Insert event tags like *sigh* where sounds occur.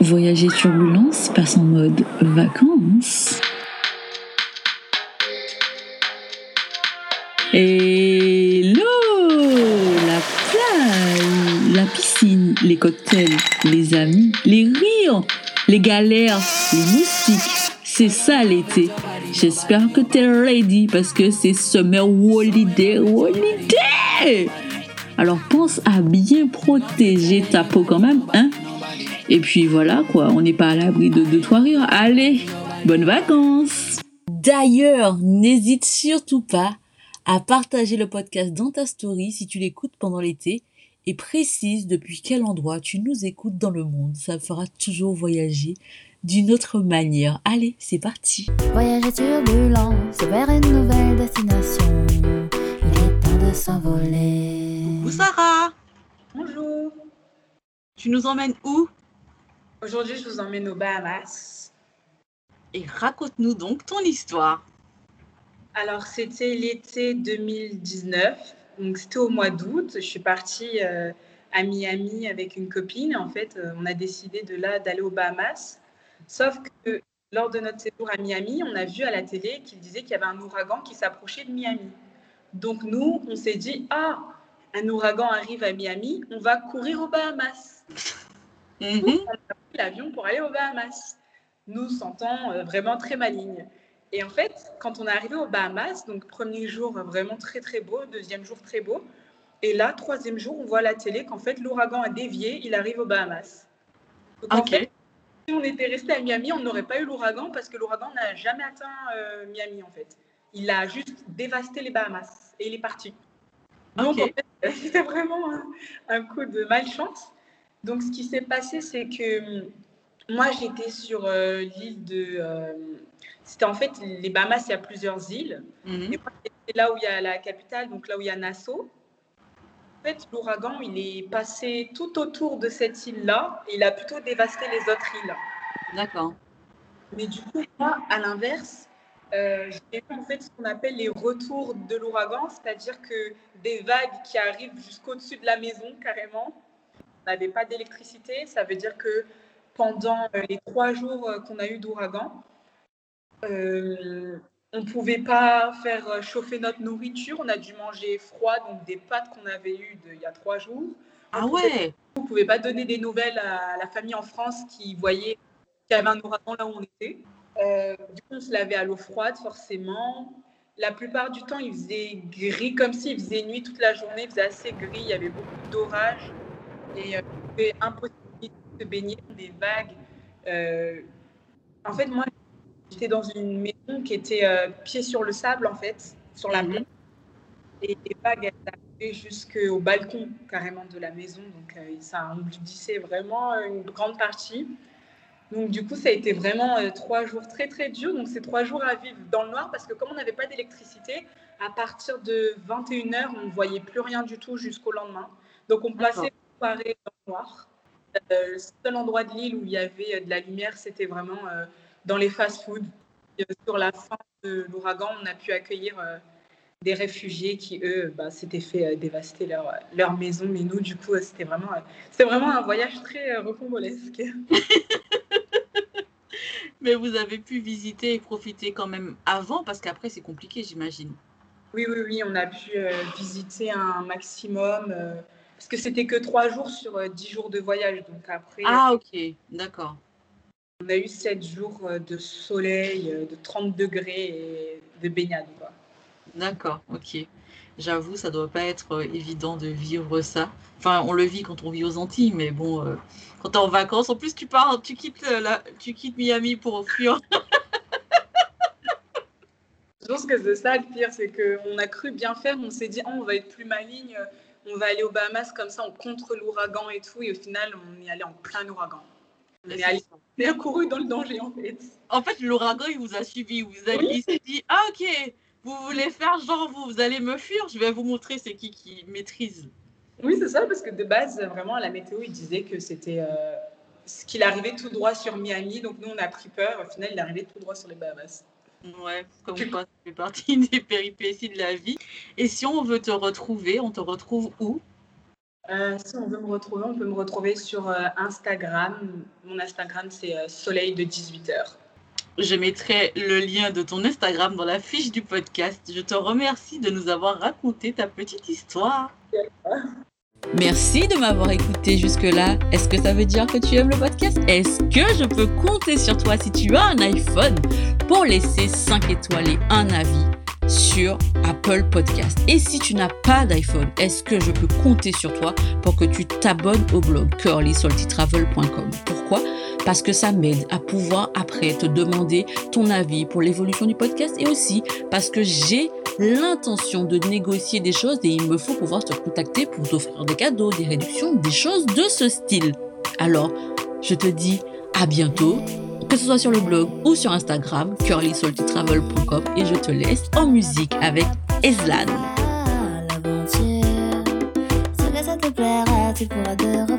Voyager Turbulence passe en mode vacances. Hello La plage, la piscine, les cocktails, les amis, les rires, les galères, les moustiques. C'est ça l'été. J'espère que t'es ready parce que c'est Summer Holiday Holiday Alors pense à bien protéger ta peau quand même, hein? Et puis voilà quoi, on n'est pas à l'abri de deux trois rires. Allez, bonnes vacances D'ailleurs, n'hésite surtout pas à partager le podcast dans ta story si tu l'écoutes pendant l'été et précise depuis quel endroit tu nous écoutes dans le monde. Ça fera toujours voyager d'une autre manière. Allez, c'est parti. Voyager turbulence vers une nouvelle destination. Il est temps de s'envoler. Bonjour Sarah, Bonjour. tu nous emmènes où? Aujourd'hui, je vous emmène aux Bahamas. Et raconte-nous donc ton histoire. Alors, c'était l'été 2019. Donc, c'était au mois d'août. Je suis partie euh, à Miami avec une copine. En fait, euh, on a décidé de là d'aller aux Bahamas. Sauf que lors de notre séjour à Miami, on a vu à la télé qu'il disait qu'il y avait un ouragan qui s'approchait de Miami. Donc, nous, on s'est dit, ah, un ouragan arrive à Miami, on va courir aux Bahamas. Mhm. on a pris l'avion pour aller aux Bahamas, nous sentant euh, vraiment très malignes. Et en fait, quand on est arrivé aux Bahamas, donc premier jour vraiment très très beau, deuxième jour très beau, et là, troisième jour, on voit à la télé qu'en fait l'ouragan a dévié, il arrive aux Bahamas. Donc, en Ok. fait, si on était resté à Miami, on n'aurait pas eu l'ouragan parce que l'ouragan n'a jamais atteint euh, Miami en fait. Il a juste dévasté les Bahamas et il est parti. Donc Ok. en fait, *laughs* c'était vraiment un, un coup de malchance. Donc ce qui s'est passé, c'est que hum, moi j'étais sur euh, l'île de. euh, c'était en fait les Bahamas, il y a plusieurs îles. Mhm. Et moi, là où il y a la capitale, donc là où il y a Nassau. En fait, l'ouragan, il est passé tout autour de cette île-là. et Il a plutôt dévasté les autres îles. D'accord. Mais du coup, moi, à l'inverse, euh, j'ai vu en fait ce qu'on appelle les retours de l'ouragan, c'est-à-dire que des vagues qui arrivent jusqu'au-dessus de la maison, carrément. On n'avait pas d'électricité. Ça veut dire que pendant euh, les trois jours euh, qu'on a eu d'ouragan, euh, on ne pouvait pas faire chauffer notre nourriture. On a dû manger froid, donc des pâtes qu'on avait eues de- il y a trois jours. Ah ouais On ne pouvait pas donner des nouvelles à la famille en France qui voyait qu'il y avait un ouragan là où on était. Euh, du coup, on se lavait à l'eau froide, forcément. La plupart du temps, il faisait gris, comme s'il faisait nuit toute la journée. Il faisait assez gris, il y avait beaucoup d'orages. Et euh, c'était impossible de se baigner dans des vagues. Euh, en fait, moi, j'étais dans une maison qui était euh, pied sur le sable, en fait, sur la Mhm. mer. Et les vagues, elles arrivaient jusqu'au balcon carrément de la maison. Donc, euh, ça emblidissait vraiment une grande partie. Donc, du coup, ça a été vraiment euh, trois jours très, très durs. Donc, c'est trois jours à vivre dans le noir parce que comme on n'avait pas d'électricité, à partir de 21h, on ne voyait plus rien du tout jusqu'au lendemain. Donc, on passait soirée dans le noir. Euh, le seul endroit de l'île où il y avait euh, de la lumière, c'était vraiment euh, dans les fast-foods. Sur la fin de l'ouragan, on a pu accueillir des réfugiés qui, eux, bah, s'étaient fait dévaster leur, leur maison. Mais nous, du coup, c'était vraiment, c'était vraiment un voyage très rocambolesque. *laughs* Mais vous avez pu visiter et profiter quand même avant parce qu'après c'est compliqué j'imagine. Oui, oui, oui, on a pu euh, visiter un maximum. euh, parce que c'était que trois jours sur euh, dix jours de voyage. Donc après, Ah ok, d'accord. on a eu sept jours euh, de soleil, euh, de 30 degrés et de baignade. D'accord, ok. J'avoue, ça doit pas être évident de vivre ça. Enfin, on le vit quand on vit aux Antilles, mais bon, euh, quand t'es en vacances, en plus tu pars, tu quittes la, tu quittes Miami pour fuir. *laughs* Je pense que c'est ça le pire, c'est qu'on a cru bien faire, on s'est dit, Ah, on va être plus maligne, on va aller aux Bahamas comme ça, on contre l'ouragan et tout, et au final, on est allé en plein ouragan. On est allé, on est couru dans le danger en fait. En fait, l'ouragan, il vous a suivi. Vous avez, Oui. Il s'est dit, ah ok, vous voulez faire genre, vous, vous allez me fuir, je vais vous montrer c'est qui qui maîtrise. Oui, c'est ça, parce que de base, vraiment, la météo, il disait que c'était euh, ce qu'il arrivait tout droit sur Miami, donc nous, on a pris peur, au final, il est arrivé tout droit sur les Bahamas. Ouais, comme quoi, ça fait partie *laughs* des péripéties de la vie. Et si on veut te retrouver, on te retrouve où? Euh, si on veut me retrouver, on peut me retrouver sur euh, Instagram. Mon Instagram, c'est euh, soleil de 18h. Je mettrai le lien de ton Instagram dans la fiche du podcast. Je te remercie de nous avoir raconté ta petite histoire. Merci de m'avoir écouté jusque-là. Est-ce que ça veut dire que tu aimes le podcast? Est-ce que je peux compter sur toi si tu as un iPhone? Pour laisser 5 étoiles et un avis sur Apple Podcast. Et si tu n'as pas d'iPhone, est-ce que je peux compter sur toi pour que tu t'abonnes au blog curlysaltytravel.com Pourquoi? Parce que ça m'aide à pouvoir après te demander ton avis pour l'évolution du podcast et aussi parce que j'ai l'intention de négocier des choses et il me faut pouvoir te contacter pour t'offrir des cadeaux, des réductions, des choses de ce style. Alors, je te dis à bientôt que ce soit sur le blog ou sur Instagram, curlysaltytravel.com et je te laisse en musique avec Eslan. Te